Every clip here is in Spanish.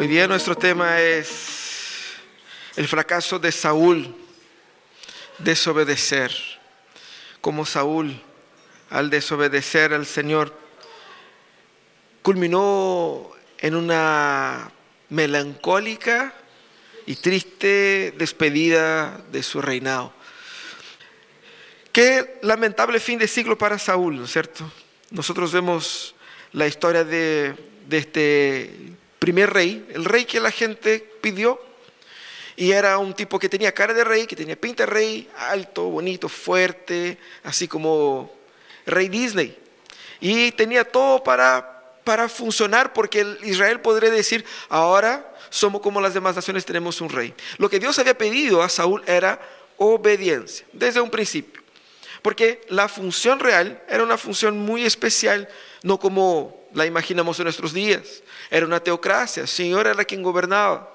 Hoy día nuestro tema es el fracaso de Saúl, desobedecer. Como Saúl, al desobedecer al Señor, culminó en una melancólica y triste despedida de su reinado. Qué lamentable fin de siglo para Saúl, ¿no es cierto? Nosotros vemos la historia de, de este primer rey, el rey que la gente pidió, y era un tipo que tenía cara de rey, que tenía pinta de rey, alto, bonito, fuerte, así como rey Disney. Y tenía todo para, para funcionar porque Israel podría decir, ahora somos como las demás naciones, tenemos un rey. Lo que Dios había pedido a Saúl era obediencia, desde un principio. Porque la función real era una función muy especial, no como la imaginamos en nuestros días. Era una teocracia, el Señor era quien gobernaba.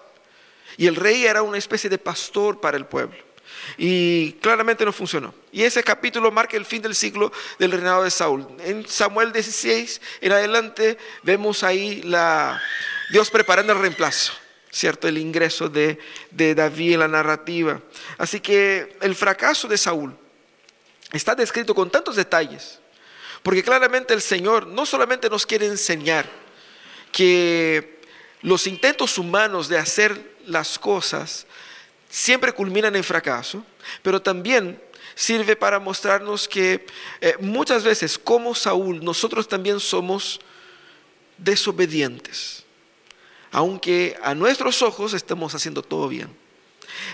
Y el rey era una especie de pastor para el pueblo. Y claramente no funcionó. Y ese capítulo marca el fin del ciclo del reinado de Saúl. En Samuel 16 en adelante vemos ahí la, Dios preparando el reemplazo. ¿cierto? El ingreso de, de David en la narrativa. Así que el fracaso de Saúl está descrito con tantos detalles, porque claramente el Señor no solamente nos quiere enseñar que los intentos humanos de hacer las cosas siempre culminan en fracaso, pero también sirve para mostrarnos que eh, muchas veces, como Saúl, nosotros también somos desobedientes, aunque a nuestros ojos estemos haciendo todo bien.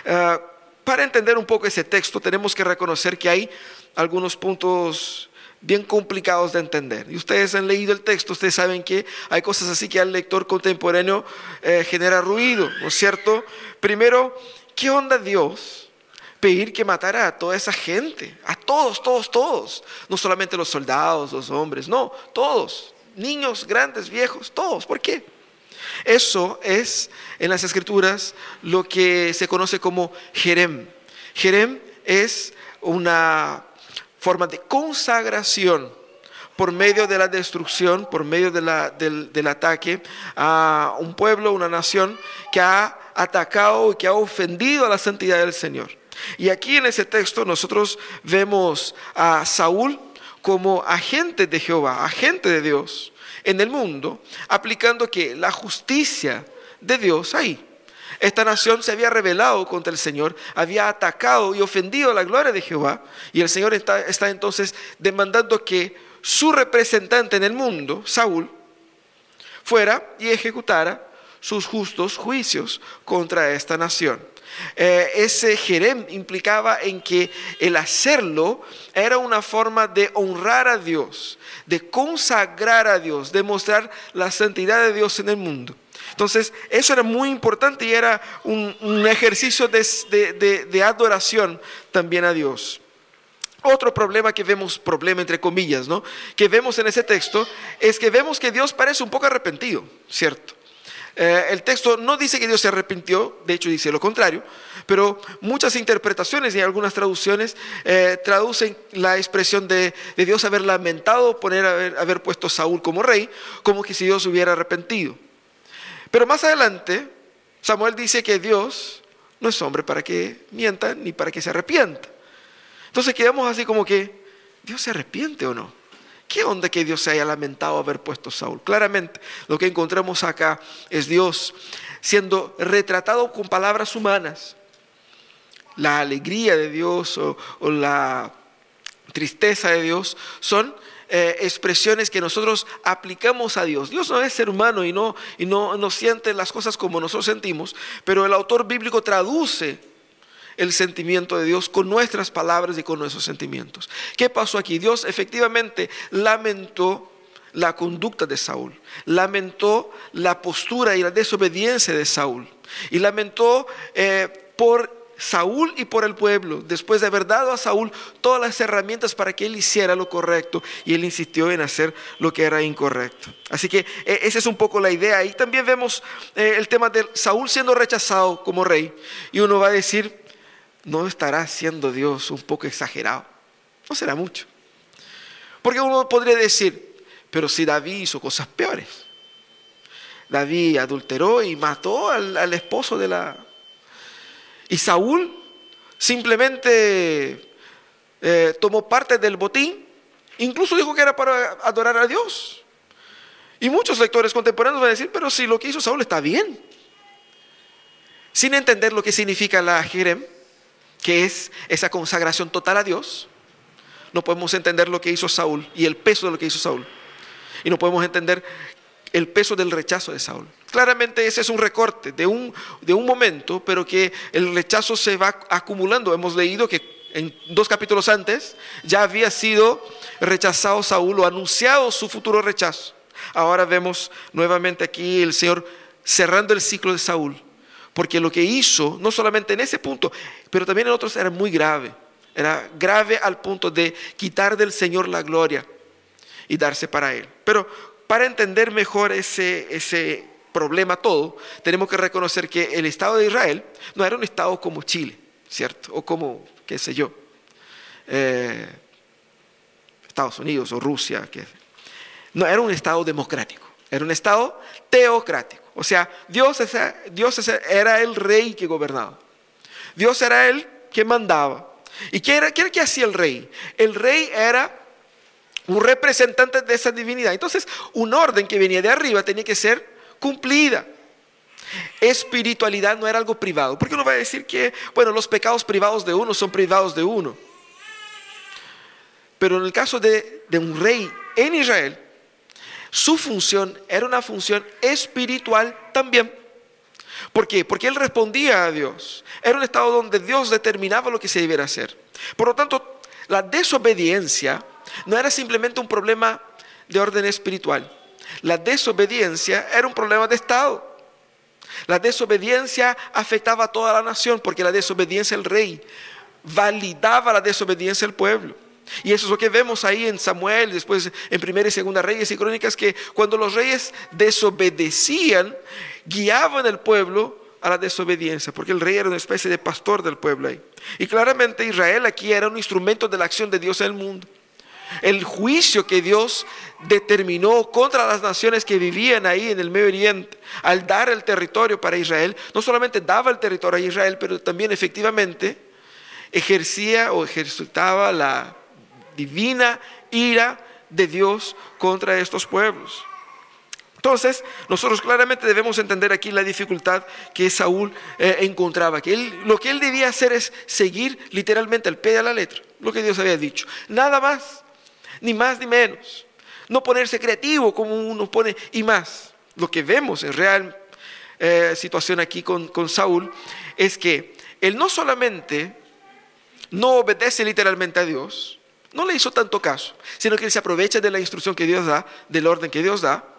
Ah, para entender un poco ese texto, tenemos que reconocer que hay algunos puntos bien complicados de entender. Y ustedes han leído el texto, ustedes saben que hay cosas así que al lector contemporáneo eh, genera ruido, ¿no es cierto? Primero, ¿qué onda Dios? Pedir que matara a toda esa gente, a todos, todos, todos, no solamente los soldados, los hombres, no, todos, niños, grandes, viejos, todos. ¿Por qué? Eso es en las escrituras lo que se conoce como Jerem. Jerem es una forma de consagración por medio de la destrucción, por medio del, ataque a un pueblo, una nación que ha atacado y que ha ofendido a la santidad del Señor. Y aquí en ese texto nosotros vemos a Saúl como agente de Jehová, agente de Dios en el mundo, aplicando que la justicia de Dios ahí. Esta nación se había rebelado contra el Señor, había atacado y ofendido la gloria de Jehová. Y el Señor está, entonces demandando que su representante en el mundo, Saúl, fuera y ejecutara sus justos juicios contra esta nación. Eh, ese jerem implicaba en que el hacerlo era una forma de honrar a Dios, de consagrar a Dios, de mostrar la santidad de Dios en el mundo. Entonces, eso era muy importante y era un, ejercicio de, adoración también a Dios. Otro problema que vemos, problema entre comillas, ¿no? Que vemos en ese texto es que vemos que Dios parece un poco arrepentido, ¿cierto? Eh, el texto no dice que Dios se arrepintió, de hecho dice lo contrario, pero muchas interpretaciones y algunas traducciones eh, traducen la expresión de, Dios haber lamentado poner haber, haber puesto a Saúl como rey, como que si Dios hubiera arrepentido. Pero más adelante, Samuel dice que Dios no es hombre para que mienta ni para que se arrepienta. Entonces quedamos así como que, ¿Dios se arrepiente o no? ¿Qué onda que Dios se haya lamentado haber puesto a Saúl? Claramente lo que encontramos acá es Dios siendo retratado con palabras humanas. La alegría de Dios o, o la tristeza de Dios son eh, expresiones que nosotros aplicamos a Dios. Dios no es ser humano y no, y no, no siente las cosas como nosotros sentimos, pero el autor bíblico traduce el sentimiento de Dios con nuestras palabras y con nuestros sentimientos. ¿Qué pasó aquí? Dios efectivamente lamentó la conducta de Saúl, lamentó la postura y la desobediencia de Saúl y lamentó eh, por Saúl y por el pueblo, después de haber dado a Saúl todas las herramientas para que él hiciera lo correcto y él insistió en hacer lo que era incorrecto. Así que e, esa es un poco la idea. Y también vemos eh, el tema de Saúl siendo rechazado como rey. Y uno va a decir, ¿no estará siendo Dios un poco exagerado? No será mucho. Porque uno podría decir, pero si David hizo cosas peores. David adulteró y mató al, esposo de la... Y Saúl simplemente eh, tomó parte del botín, incluso dijo que era para adorar a Dios. Y muchos lectores contemporáneos van a decir, pero si lo que hizo Saúl está bien. Sin entender lo que significa la Jerem, que es esa consagración total a Dios, no podemos entender lo que hizo Saúl y el peso de lo que hizo Saúl. Y no podemos entender el peso del rechazo de Saúl. Claramente ese es un recorte de un, de un momento, pero que el rechazo se va acumulando. Hemos leído que en dos capítulos antes ya había sido rechazado Saúl o anunciado su futuro rechazo. Ahora vemos nuevamente aquí el Señor cerrando el ciclo de Saúl, porque lo que hizo, no solamente en ese punto, pero también en otros era muy grave. Era grave al punto de quitar del Señor la gloria y darse para Él. Pero para entender mejor ese, ese problema todo, tenemos que reconocer que el Estado de Israel no era un Estado como Chile, ¿cierto? O como, qué sé yo, eh, Estados Unidos o Rusia. Que, no, era un Estado democrático, era un Estado teocrático. O sea, Dios, Dios era el rey que gobernaba. Dios era el que mandaba. ¿Y qué era, qué era que hacía el rey? El rey era un representante de esa divinidad. Entonces, un orden que venía de arriba tenía que ser cumplida. Espiritualidad no era algo privado, porque uno va a decir que, bueno, los pecados privados de uno son privados de uno. Pero en el caso de, de un rey en Israel, su función era una función espiritual también. ¿Por qué? Porque él respondía a Dios. Era un estado donde Dios determinaba lo que se debiera hacer. Por lo tanto, la desobediencia no era simplemente un problema de orden espiritual. La desobediencia era un problema de Estado. La desobediencia afectaba a toda la nación porque la desobediencia del rey validaba la desobediencia del pueblo. Y eso es lo que vemos ahí en Samuel, después en Primera y Segunda Reyes y Crónicas, que cuando los reyes desobedecían, guiaban al pueblo a la desobediencia, porque el rey era una especie de pastor del pueblo ahí. Y claramente Israel aquí era un instrumento de la acción de Dios en el mundo el juicio que Dios determinó contra las naciones que vivían ahí en el Medio Oriente, al dar el territorio para Israel, no solamente daba el territorio a Israel, pero también efectivamente ejercía o ejercitaba la divina ira de Dios contra estos pueblos. Entonces, nosotros claramente debemos entender aquí la dificultad que Saúl eh, encontraba, que lo que él debía hacer es seguir literalmente al pie de la letra, lo que Dios había dicho. Nada más ni más ni menos. No ponerse creativo como uno pone, y más. Lo que vemos en real eh, situación aquí con, con Saúl es que él no solamente no obedece literalmente a Dios, no le hizo tanto caso, sino que él se aprovecha de la instrucción que Dios da, del orden que Dios da,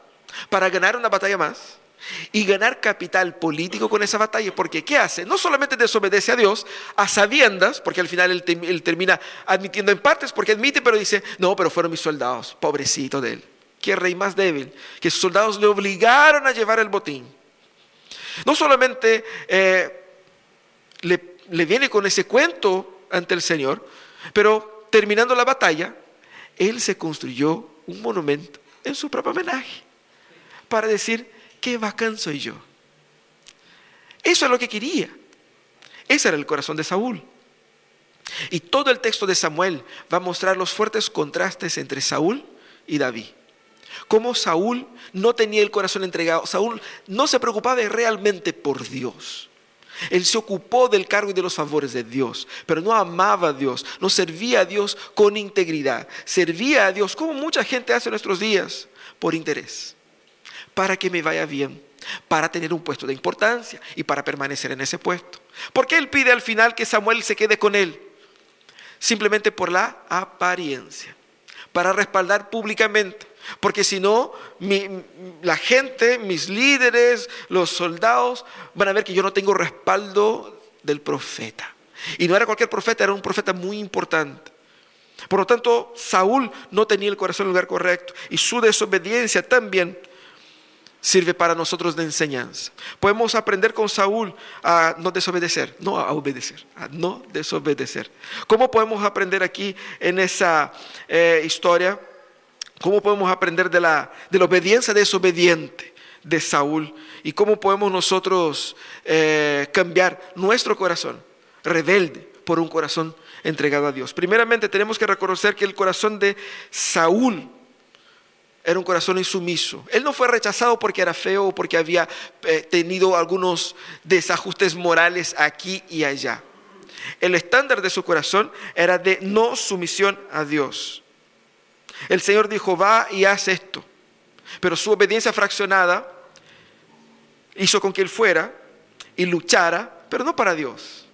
para ganar una batalla más y ganar capital político con esa batalla, porque ¿qué hace? No solamente desobedece a Dios a sabiendas, porque al final él, termina admitiendo en partes, porque admite, pero dice, no, pero fueron mis soldados, pobrecito de él, qué rey más débil, que sus soldados le obligaron a llevar el botín. No solamente eh, le, le viene con ese cuento ante el Señor, pero terminando la batalla, él se construyó un monumento en su propio homenaje para decir, qué bacán soy yo. Eso es lo que quería. Ese era el corazón de Saúl. Y todo el texto de Samuel va a mostrar los fuertes contrastes entre Saúl y David. Cómo Saúl no tenía el corazón entregado. Saúl no se preocupaba realmente por Dios. Él se ocupó del cargo y de los favores de Dios, pero no amaba a Dios, no servía a Dios con integridad. Servía a Dios como mucha gente hace en nuestros días, por interés para que me vaya bien, para tener un puesto de importancia y para permanecer en ese puesto. ¿Por qué él pide al final que Samuel se quede con él? Simplemente por la apariencia, para respaldar públicamente. Porque si no, la gente, mis líderes, los soldados, van a ver que yo no tengo respaldo del profeta. Y no era cualquier profeta, era un profeta muy importante. Por lo tanto, Saúl no tenía el corazón en el lugar correcto y su desobediencia también sirve para nosotros de enseñanza. Podemos aprender con Saúl a no desobedecer, no a obedecer, a no desobedecer. ¿Cómo podemos aprender aquí en esa eh, historia? ¿Cómo podemos aprender de la, de la obediencia desobediente de Saúl y cómo podemos nosotros eh, cambiar nuestro corazón rebelde por un corazón entregado a Dios. Primeramente tenemos que reconocer que el corazón de Saúl era un corazón insumiso. Él no fue rechazado porque era feo o porque había eh, tenido algunos desajustes morales aquí y allá. El estándar de su corazón era de no sumisión a Dios. El Señor dijo, va y haz esto. Pero su obediencia fraccionada hizo con que él fuera y luchara, pero no para Dios.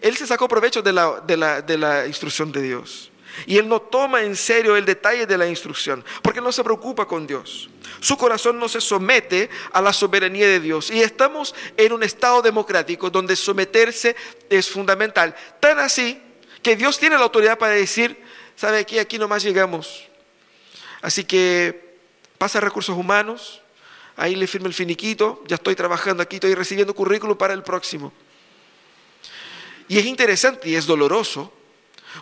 Él se sacó provecho de la, de la instrucción de Dios. Y él no toma en serio el detalle de la instrucción, porque no se preocupa con Dios. Su corazón no se somete a la soberanía de Dios. Y estamos en un estado democrático donde someterse es fundamental. Tan así que Dios tiene la autoridad para decir, ¿sabe qué? Aquí nomás llegamos. Así que pasa recursos humanos, ahí le firma el finiquito, ya estoy trabajando aquí, estoy recibiendo currículum para el próximo. Y es interesante y es doloroso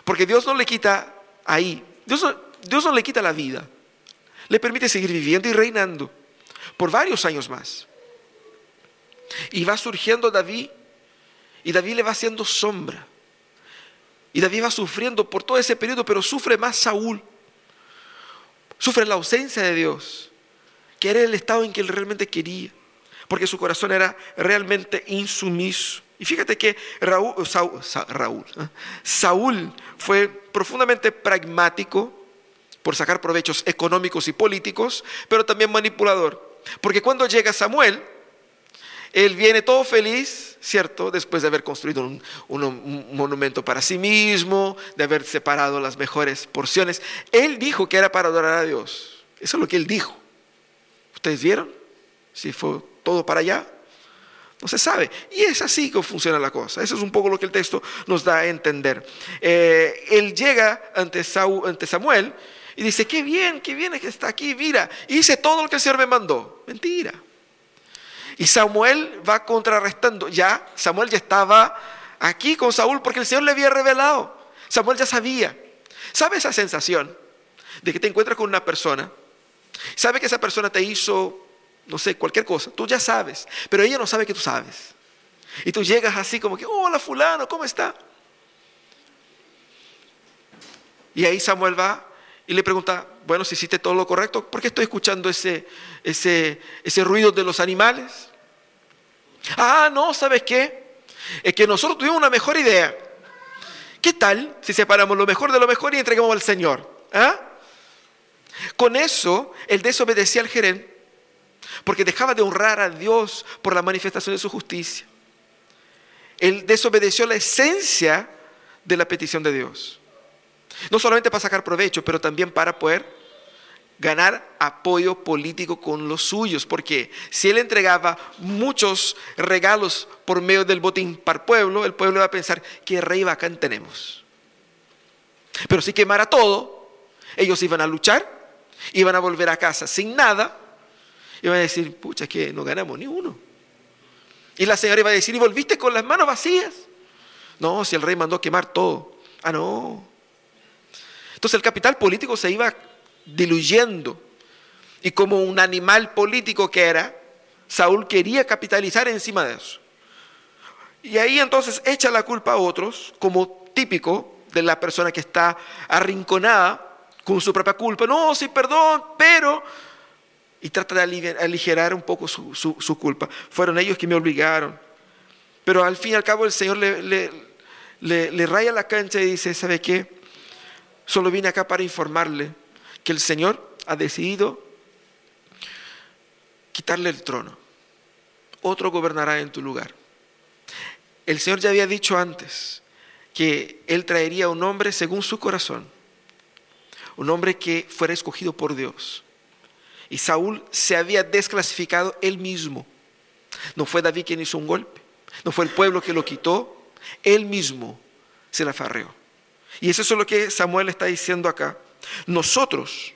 porque Dios no le quita ahí, Dios no, le quita la vida, le permite seguir viviendo y reinando por varios años más. Y va surgiendo David, y David le va haciendo sombra. Y David va sufriendo por todo ese periodo, pero sufre más Saúl. Sufre la ausencia de Dios, que era el estado en que él realmente quería, porque su corazón era realmente insumiso. Y fíjate que Raúl, ¿eh? Saúl fue profundamente pragmático por sacar provechos económicos y políticos, pero también manipulador. Porque cuando llega Samuel, él viene todo feliz, ¿cierto? Después de haber construido un, un, monumento para sí mismo, de haber separado las mejores porciones. Él dijo que era para adorar a Dios. Eso es lo que él dijo. ¿Ustedes vieron? Si fue todo para allá. No se sabe. Y es así que funciona la cosa. Eso es un poco lo que el texto nos da a entender. Eh, él llega ante, Samuel y dice, qué bien, qué bien que está aquí, mira, hice todo lo que el Señor me mandó. Mentira. Y Samuel va contrarrestando. Ya, Samuel ya estaba aquí con Saúl porque el Señor le había revelado. Samuel ya sabía. ¿Sabe esa sensación de que te encuentras con una persona? ¿Sabe que esa persona te hizo no sé, cualquier cosa, tú ya sabes, pero ella no sabe que tú sabes. Y tú llegas así como que, hola fulano, ¿cómo está? Y ahí Samuel va y le pregunta, bueno, si hiciste todo lo correcto, ¿por qué estoy escuchando ese, ese, ese ruido de los animales? Ah, no, ¿sabes qué? Es que nosotros tuvimos una mejor idea. ¿Qué tal si separamos lo mejor de lo mejor y entregamos al Señor? ¿Ah? Con eso, él desobedecía al gerente porque dejaba de honrar a Dios por la manifestación de su justicia. Él desobedeció la esencia de la petición de Dios. No solamente para sacar provecho, pero también para poder ganar apoyo político con los suyos, porque si él entregaba muchos regalos por medio del botín para el pueblo, el pueblo iba a pensar, qué rey bacán tenemos. Pero si quemara todo, ellos iban a luchar, iban a volver a casa sin nada, y va a decir, pucha, que no ganamos ni uno. Y la señora iba a decir, ¿y volviste con las manos vacías? No, si el rey mandó quemar todo. Ah, no. Entonces el capital político se iba diluyendo. Y como un animal político que era, Saúl quería capitalizar encima de eso. Y ahí entonces echa la culpa a otros, como típico de la persona que está arrinconada con su propia culpa. No, sí, perdón, pero y trata de aligerar un poco su, culpa. Fueron ellos que me obligaron. Pero al fin y al cabo el Señor le, le, raya la cancha y dice, ¿sabe qué? Solo vine acá para informarle que el Señor ha decidido quitarle el trono. Otro gobernará en tu lugar. El Señor ya había dicho antes que Él traería un hombre según su corazón. Un hombre que fuera escogido por Dios y Saúl se había desclasificado él mismo. No fue David quien hizo un golpe, no fue el pueblo que lo quitó, él mismo se la farreó. Y eso es lo que Samuel está diciendo acá. Nosotros,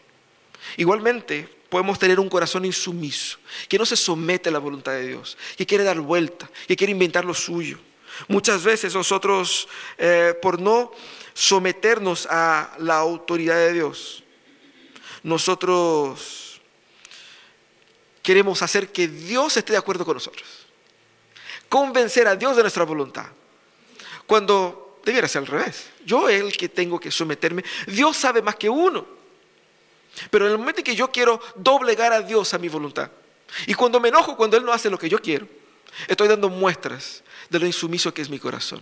igualmente, podemos tener un corazón insumiso, que no se somete a la voluntad de Dios, que quiere dar vuelta, que quiere inventar lo suyo. Muchas veces nosotros, eh, por no someternos a la autoridad de Dios, nosotros queremos hacer que Dios esté de acuerdo con nosotros. Convencer a Dios de nuestra voluntad. Cuando debiera ser al revés. Yo es el que tengo que someterme. Dios sabe más que uno. Pero en el momento en que yo quiero doblegar a Dios a mi voluntad, y cuando me enojo cuando Él no hace lo que yo quiero, estoy dando muestras de lo insumiso que es mi corazón.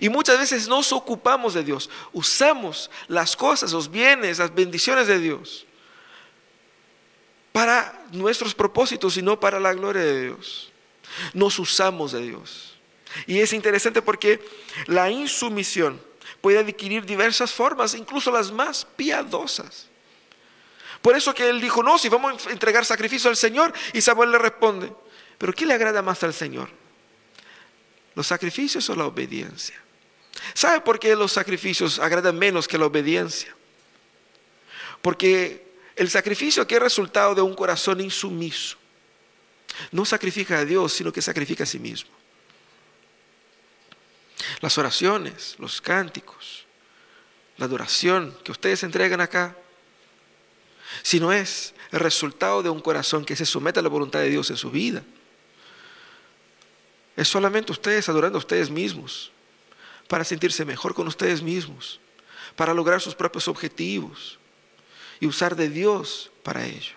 Y muchas veces nos ocupamos de Dios, usamos las cosas, los bienes, las bendiciones de Dios para nuestros propósitos y no para la gloria de Dios. Nos usamos de Dios. Y es interesante porque la insumisión puede adquirir diversas formas, incluso las más piadosas. Por eso que él dijo, no, si vamos a entregar sacrificio al Señor, y Samuel le responde, pero ¿qué le agrada más al Señor? ¿Los sacrificios o la obediencia? ¿Sabe por qué los sacrificios agradan menos que la obediencia? Porque el sacrificio aquí es resultado de un corazón insumiso. No sacrifica a Dios, sino que sacrifica a sí mismo. Las oraciones, los cánticos, la adoración que ustedes entregan acá, si no es el resultado de un corazón que se somete a la voluntad de Dios en su vida. Es solamente ustedes adorando a ustedes mismos, para sentirse mejor con ustedes mismos, para lograr sus propios objetivos y usar de Dios para ello.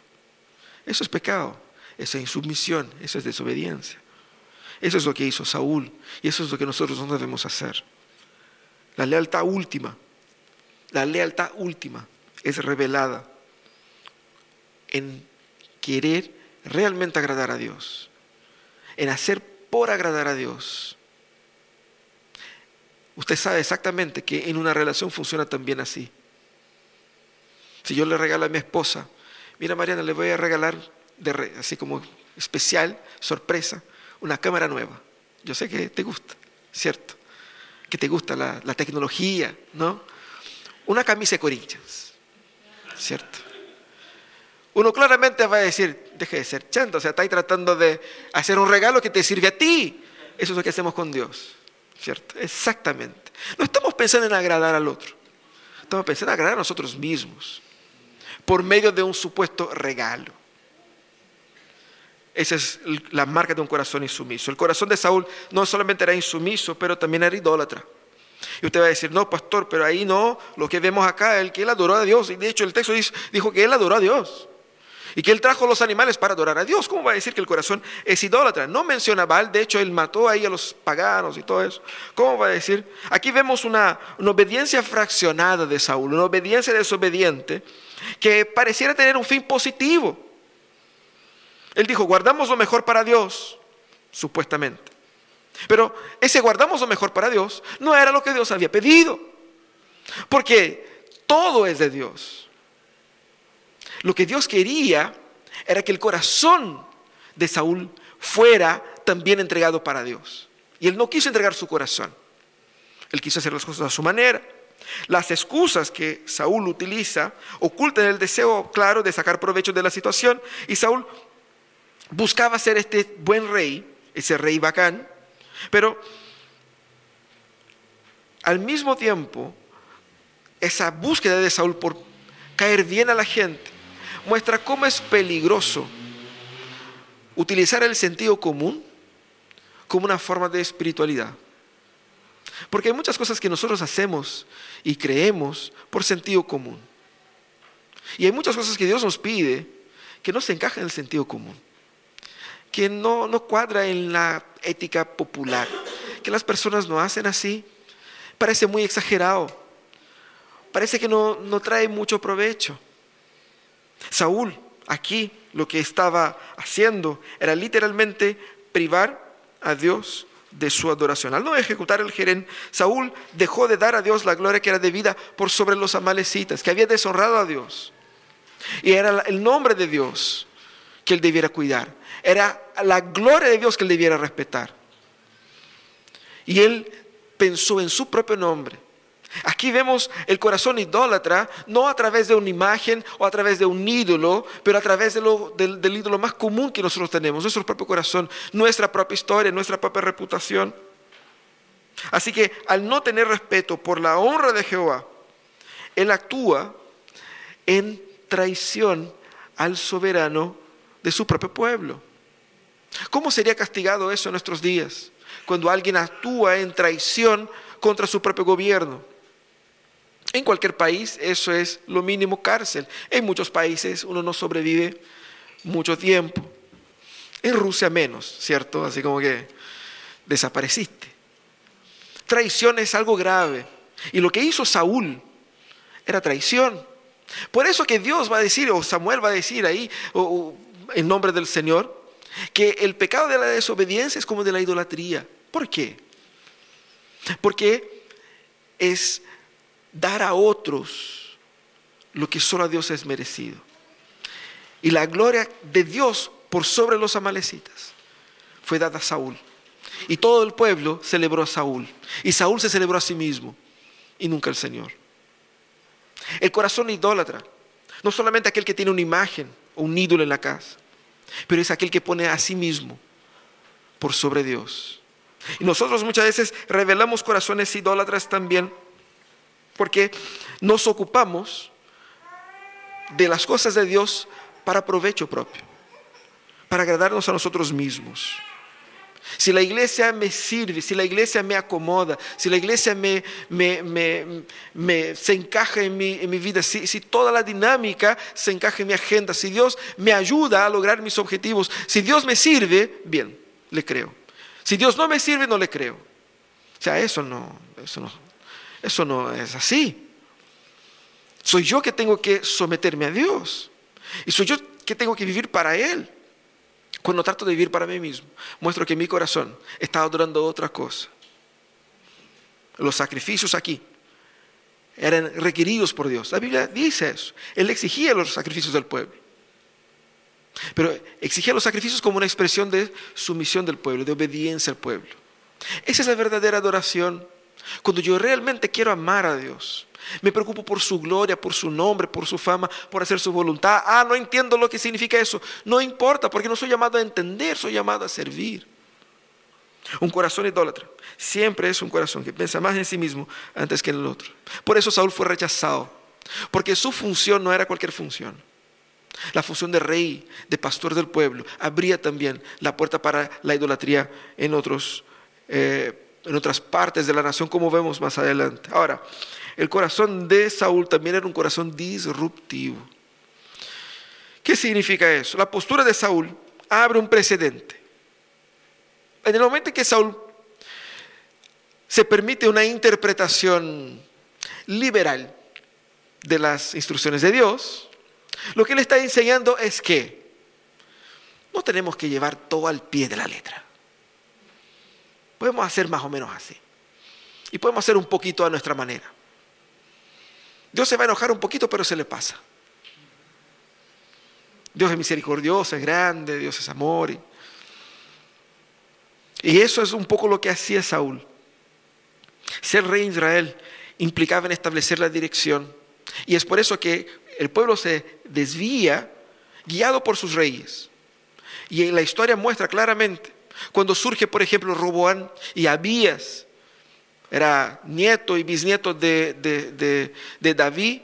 Eso es pecado, esa insumisión, esa es desobediencia. Eso es lo que hizo Saúl y eso es lo que nosotros no debemos hacer. La lealtad última, la lealtad última es revelada en querer realmente agradar a Dios, en hacer por agradar a Dios. Usted sabe exactamente que en una relación funciona también así. Si yo le regalo a mi esposa, mira Mariana, le voy a regalar así como especial, sorpresa, una cámara nueva. Yo sé que te gusta, ¿cierto? Que te gusta la, tecnología, ¿no? Una camisa de Corinthians, ¿cierto? uno claramente va a decir, deje de ser chanta, o sea, está ahí tratando de hacer un regalo que te sirve a ti. Eso es lo que hacemos con Dios, ¿cierto? Exactamente. No estamos pensando en agradar al otro, estamos pensando en agradar a nosotros mismos, por medio de un supuesto regalo. Esa es la marca de un corazón insumiso. El corazón de Saúl no solamente era insumiso, pero también era idólatra. Y usted va a decir, no, pastor, pero ahí no, lo que vemos acá es que él adoró a Dios. Y de hecho el texto dijo que él adoró a Dios. Y que él trajo los animales para adorar a Dios. ¿Cómo va a decir que el corazón es idólatra? No menciona a Baal, de hecho él mató ahí a los paganos y todo eso. ¿Cómo va a decir? Aquí vemos una, una obediencia fraccionada de Saúl, una obediencia desobediente que pareciera tener un fin positivo. Él dijo, guardamos lo mejor para Dios, supuestamente. Pero ese guardamos lo mejor para Dios no era lo que Dios había pedido. Porque todo es de Dios. Lo que Dios quería era que el corazón de Saúl fuera también entregado para Dios. Y él no quiso entregar su corazón. Él quiso hacer las cosas a su manera. Las excusas que Saúl utiliza ocultan el deseo claro de sacar provecho de la situación. Y Saúl buscaba ser este buen rey, ese rey bacán, pero al mismo tiempo, esa búsqueda de Saúl por caer bien a la gente muestra cómo es peligroso utilizar el sentido común como una forma de espiritualidad. Porque hay muchas cosas que nosotros hacemos y creemos por sentido común. Y hay muchas cosas que Dios nos pide que no se encajan en el sentido común, que no, no cuadra en la ética popular, que las personas no hacen así. Parece muy exagerado, parece que no, no trae mucho provecho. Saúl aquí lo que estaba haciendo era literalmente privar a Dios de su adoración. Al no ejecutar el jerén, Saúl dejó de dar a Dios la gloria que era debida por sobre los amalecitas, que había deshonrado a Dios. Y era el nombre de Dios que él debiera cuidar. Era la gloria de Dios que él debiera respetar. Y él pensó en su propio nombre Aquí vemos el corazón idólatra, no a través de una imagen o a través de un ídolo, pero a través del, del ídolo más común que nosotros tenemos, nuestro propio corazón, nuestra propia historia, nuestra propia reputación. Así que al no tener respeto por la honra de Jehová, él actúa en traición al soberano de su propio pueblo. ¿Cómo sería castigado eso en nuestros días? Cuando alguien actúa en traición contra su propio gobierno. En cualquier país eso es lo mínimo cárcel. En muchos países uno no sobrevive mucho tiempo. En Rusia menos, ¿cierto? Así como que desapareciste. Traición es algo grave. Y lo que hizo Saúl era traición. Por eso que Dios va a decir, o Samuel va a decir ahí, en nombre del Señor, que el pecado de la desobediencia es como de la idolatría. ¿Por qué? Porque es dar a otros lo que solo a Dios es merecido. Y la gloria de Dios por sobre los amalecitas fue dada a Saúl. Y todo el pueblo celebró a Saúl. Y Saúl se celebró a sí mismo y nunca al Señor. El corazón idólatra, no solamente aquel que tiene una imagen o un ídolo en la casa, pero es aquel que pone a sí mismo por sobre Dios. Y nosotros muchas veces revelamos corazones idólatras también porque nos ocupamos de las cosas de Dios para provecho propio, para agradarnos a nosotros mismos. Si la iglesia me sirve, si la iglesia me acomoda, si la iglesia me, se encaja en mi, vida, si, si, toda la dinámica se encaja en mi agenda, si Dios me ayuda a lograr mis objetivos, si Dios me sirve, bien, le creo. Si Dios no me sirve, no le creo. O sea, eso no, eso no, eso no es así. Soy yo que tengo que someterme a Dios. Y soy yo que tengo que vivir para Él. Cuando trato de vivir para mí mismo, muestro que mi corazón está adorando otra cosa. Los sacrificios aquí eran requeridos por Dios. La Biblia dice eso. Él exigía los sacrificios del pueblo. Pero exigía los sacrificios como una expresión de sumisión del pueblo, de obediencia al pueblo. Esa es la verdadera adoración. Cuando yo realmente quiero amar a Dios, me preocupo por su gloria, por su nombre, por su fama, por hacer su voluntad. Ah, no entiendo lo que significa eso. No importa, porque no soy llamado a entender, soy llamado a servir. Un corazón idólatra siempre es un corazón que piensa más en sí mismo antes que en el otro. Por eso Saúl fue rechazado, porque su función no era cualquier función. La función de rey, de pastor del pueblo, abría también la puerta para la idolatría en, otros, eh, en otras partes de la nación, como vemos más adelante. Ahora, el corazón de Saúl también era un corazón disruptivo. ¿Qué significa eso? La postura de Saúl abre un precedente. En el momento en que Saúl se permite una interpretación liberal de las instrucciones de Dios, lo que él está enseñando es que no tenemos que llevar todo al pie de la letra. Podemos hacer más o menos así. Y podemos hacer un poquito a nuestra manera. Dios se va a enojar un poquito, pero se le pasa. Dios es misericordioso, es grande, Dios es amor. Y, eso es un poco lo que hacía Saúl. Ser rey de Israel implicaba en establecer la dirección. Y es por eso que el pueblo se desvía guiado por sus reyes. Y la historia muestra claramente cuando surge, por ejemplo, Roboán y Abías era nieto y bisnieto de, David,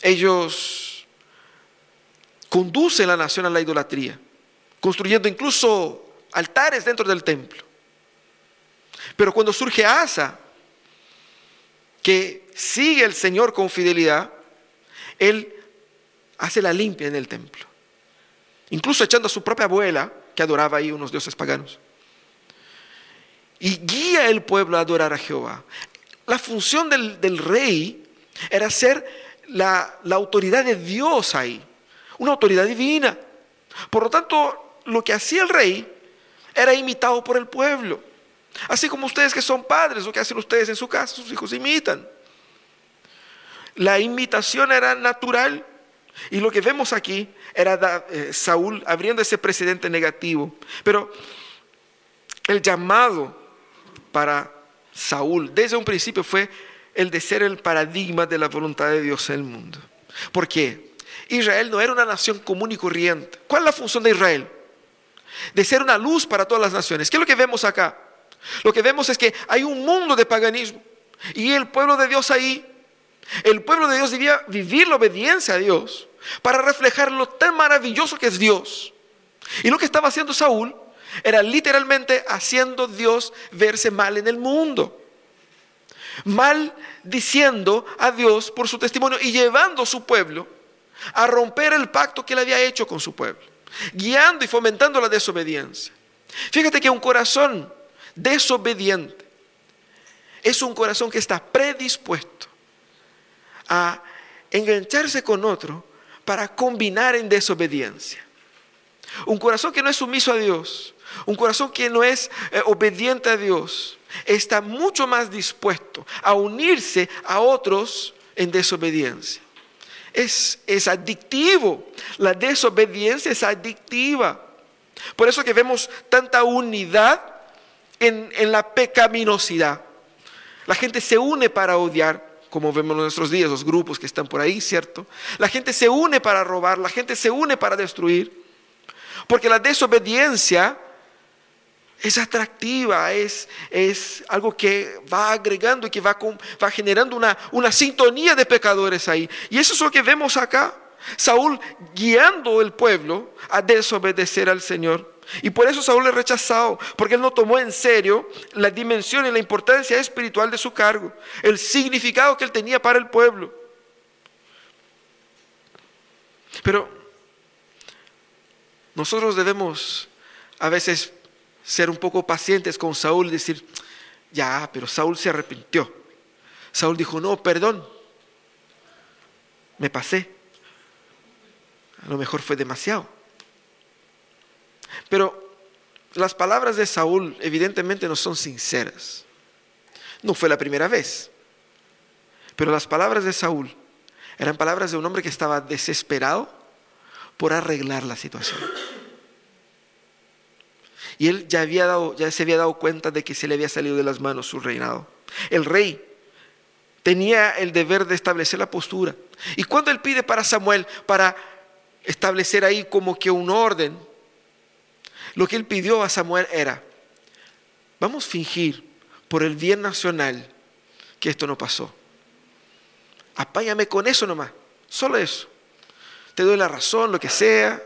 ellos conducen la nación a la idolatría, construyendo incluso altares dentro del templo. Pero cuando surge Asa, que sigue al Señor con fidelidad, él hace la limpia en el templo. Incluso echando a su propia abuela, que adoraba ahí unos dioses paganos y guía el pueblo a adorar a Jehová. La función del, rey era ser la, la autoridad de Dios ahí, una autoridad divina. Por lo tanto, lo que hacía el rey era imitado por el pueblo. Así como ustedes que son padres, lo que hacen ustedes en su casa, sus hijos imitan. La imitación era natural. Y lo que vemos aquí era eh, Saúl abriendo ese precedente negativo. Pero el llamado para Saúl desde un principio fue el de ser el paradigma de la voluntad de Dios en el mundo. ¿Por qué? Israel no era una nación común y corriente. ¿Cuál es la función de Israel? De ser una luz para todas las naciones. ¿Qué es lo que vemos acá? Lo que vemos es que hay un mundo de paganismo y el pueblo de Dios ahí, el pueblo de Dios debía vivir la obediencia a Dios, para reflejar lo tan maravilloso que es Dios. Y lo que estaba haciendo Saúl era literalmente haciendo Dios verse mal en el mundo. Mal diciendo a Dios por su testimonio y llevando a su pueblo a romper el pacto que él había hecho con su pueblo, guiando y fomentando la desobediencia. Fíjate que un corazón desobediente es un corazón que está predispuesto a engancharse con otro para combinar en desobediencia. Un corazón que no es sumiso a Dios, un corazón que no es eh, obediente a Dios, está mucho más dispuesto a unirse a otros en desobediencia. Es, es adictivo, la desobediencia es adictiva. Por eso que vemos tanta unidad en, en la pecaminosidad. La gente se une para odiar, como vemos en nuestros días, los grupos que están por ahí, ¿cierto? La gente se une para robar, la gente se une para destruir. Porque la desobediencia es atractiva, es, es algo que va agregando y que va, va generando una, una sintonía de pecadores ahí. Y eso es lo que vemos acá. Saúl guiando el pueblo a desobedecer al Señor. Y por eso Saúl es rechazado, porque él no tomó en serio la dimensión y la importancia espiritual de su cargo, el significado que él tenía para el pueblo. Pero nosotros debemos a veces ser un poco pacientes con Saúl y decir, ya, pero Saúl se arrepintió. Saúl dijo, no, perdón, me pasé. A lo mejor fue demasiado. Pero las palabras de Saúl evidentemente no son sinceras. No fue la primera vez. Pero las palabras de Saúl eran palabras de un hombre que estaba desesperado por arreglar la situación. Y él ya, había dado, ya se había dado cuenta de que se le había salido de las manos su reinado. El rey tenía el deber de establecer la postura. Y cuando él pide para Samuel, para establecer ahí como que un orden, lo que él pidió a Samuel era, vamos a fingir por el bien nacional que esto no pasó. Apáñame con eso nomás, solo eso. Te doy la razón, lo que sea,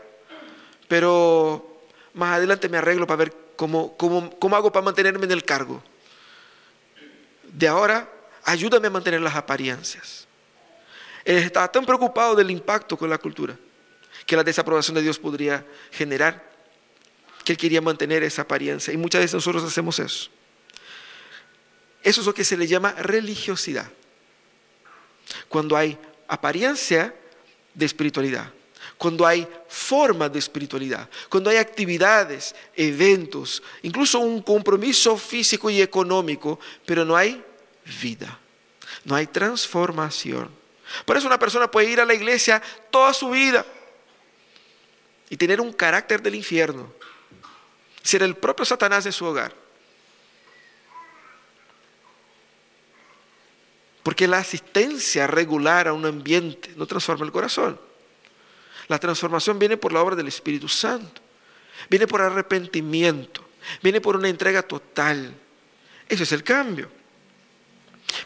pero más adelante me arreglo para ver cómo, cómo, hago para mantenerme en el cargo. De ahora, ayúdame a mantener las apariencias. Él estaba tan preocupado del impacto con la cultura que la desaprobación de Dios podría generar, que él quería mantener esa apariencia. Y muchas veces nosotros hacemos eso. Eso es lo que se le llama religiosidad. Cuando hay apariencia de espiritualidad cuando hay formas de espiritualidad, cuando hay actividades, eventos, incluso un compromiso físico y económico, pero no hay vida, no hay transformación. Por eso una persona puede ir a la iglesia toda su vida y tener un carácter del infierno, ser el propio Satanás de su hogar. Porque la asistencia regular a un ambiente no transforma el corazón. La transformación viene por la obra del Espíritu Santo. Viene por arrepentimiento. Viene por una entrega total. Ese es el cambio.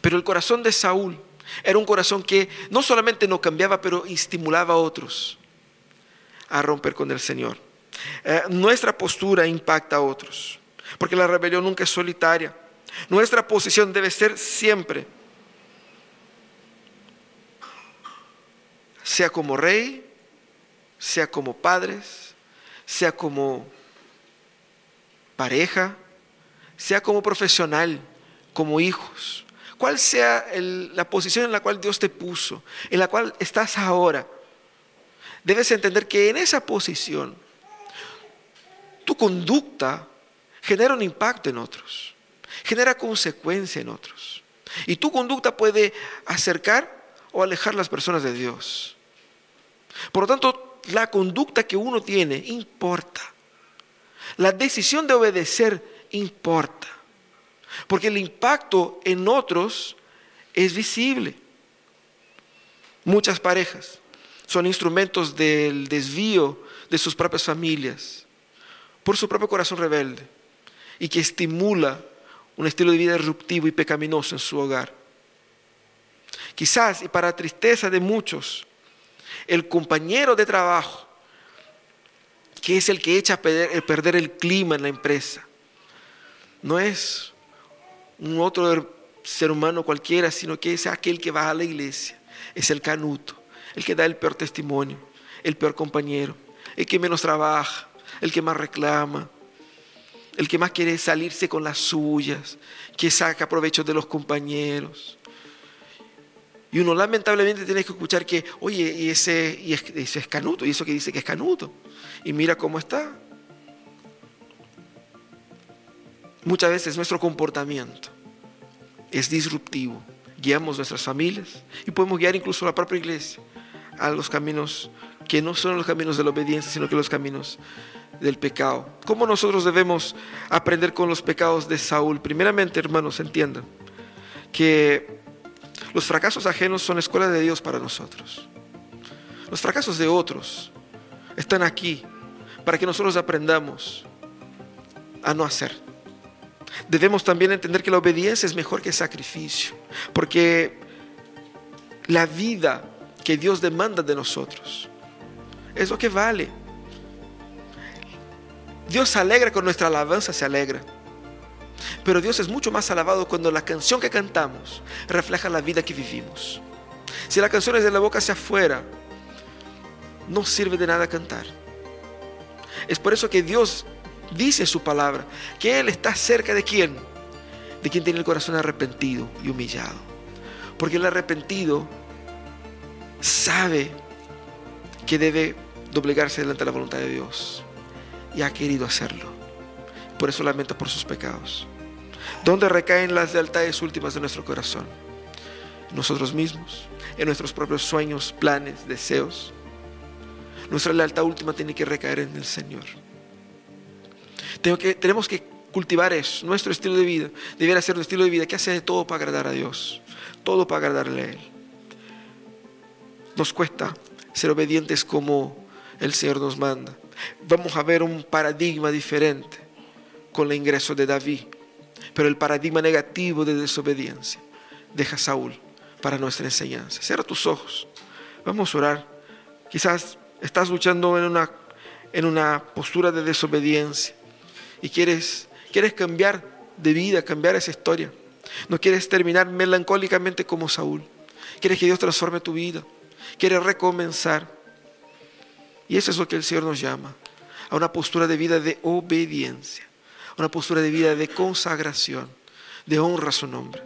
Pero el corazón de Saúl era un corazón que no solamente no cambiaba, pero estimulaba a otros a romper con el Señor. Eh, nuestra postura impacta a otros, porque la rebelión nunca es solitaria. Nuestra posición debe ser siempre, sea como rey, sea como padres, sea como pareja, sea como profesional, como hijos. Cuál sea la posición en la cual Dios te puso, en la cual estás ahora. Debes entender que en esa posición tu conducta genera un impacto en otros, genera consecuencia en otros. Y tu conducta puede acercar o alejar las personas de Dios. Por lo tanto, la conducta que uno tiene importa. La decisión de obedecer importa. Porque el impacto en otros es visible. Muchas parejas son instrumentos del desvío de sus propias familias por su propio corazón rebelde y que estimula un estilo de vida disruptivo y pecaminoso en su hogar. Quizás, y para tristeza de muchos, el compañero de trabajo, que es el que echa a perder, el clima en la empresa. No es un otro ser humano cualquiera, sino que es aquel que va a la iglesia. Es el canuto, el que da el peor testimonio, el peor compañero, el que menos trabaja, el que más reclama, el que más quiere salirse con las suyas, que saca provecho de los compañeros. Y uno lamentablemente tiene que escuchar que, oye, y ese, y ese es canuto, y eso que dice que es canuto. Y mira cómo está. Muchas veces nuestro comportamiento es disruptivo. Guiamos nuestras familias y podemos guiar incluso la propia iglesia a los caminos que no son los caminos de la obediencia, sino que los caminos del pecado. ¿Cómo nosotros debemos aprender con los pecados de Saúl? Primeramente, hermanos, entiendan que los fracasos ajenos son escuela de Dios para nosotros. Los fracasos de otros están aquí para que nosotros aprendamos a no hacer. Debemos también entender que la obediencia es mejor que el sacrificio, porque la vida que Dios demanda de nosotros es lo que vale. Dios se alegra con nuestra alabanza, se alegra. Pero Dios es mucho más alabado cuando la canción que cantamos refleja la vida que vivimos. Si la canción es de la boca hacia afuera, no sirve de nada cantar. Es por eso que Dios dice en su palabra que Él está cerca de quién? De quien tiene el corazón arrepentido y humillado. Porque el arrepentido sabe que debe doblegarse delante de la voluntad de Dios y ha querido hacerlo. Por eso lamenta por sus pecados. ¿Dónde recaen las lealtades últimas de nuestro corazón? nosotros mismos, en nuestros propios sueños, planes, deseos. Nuestra lealtad última tiene que recaer en el Señor. tenemos que cultivar eso, nuestro estilo de vida. Debería ser un estilo de vida que hace de todo para agradar a Dios, todo para agradarle a Él. Nos cuesta ser obedientes como el Señor nos manda vamos a ver un paradigma diferente con el ingreso de David. Pero el paradigma negativo de desobediencia deja Saúl para nuestra enseñanza. Cierra tus ojos. Vamos a orar. Quizás estás luchando en una, en una postura de desobediencia y quieres, quieres cambiar de vida, cambiar esa historia. No quieres terminar melancólicamente como Saúl. Quieres que Dios transforme tu vida. Quieres recomenzar. Y eso es lo que el Señor nos llama, a una postura de vida de obediencia, una postura de vida de consagración, de honra a su nombre.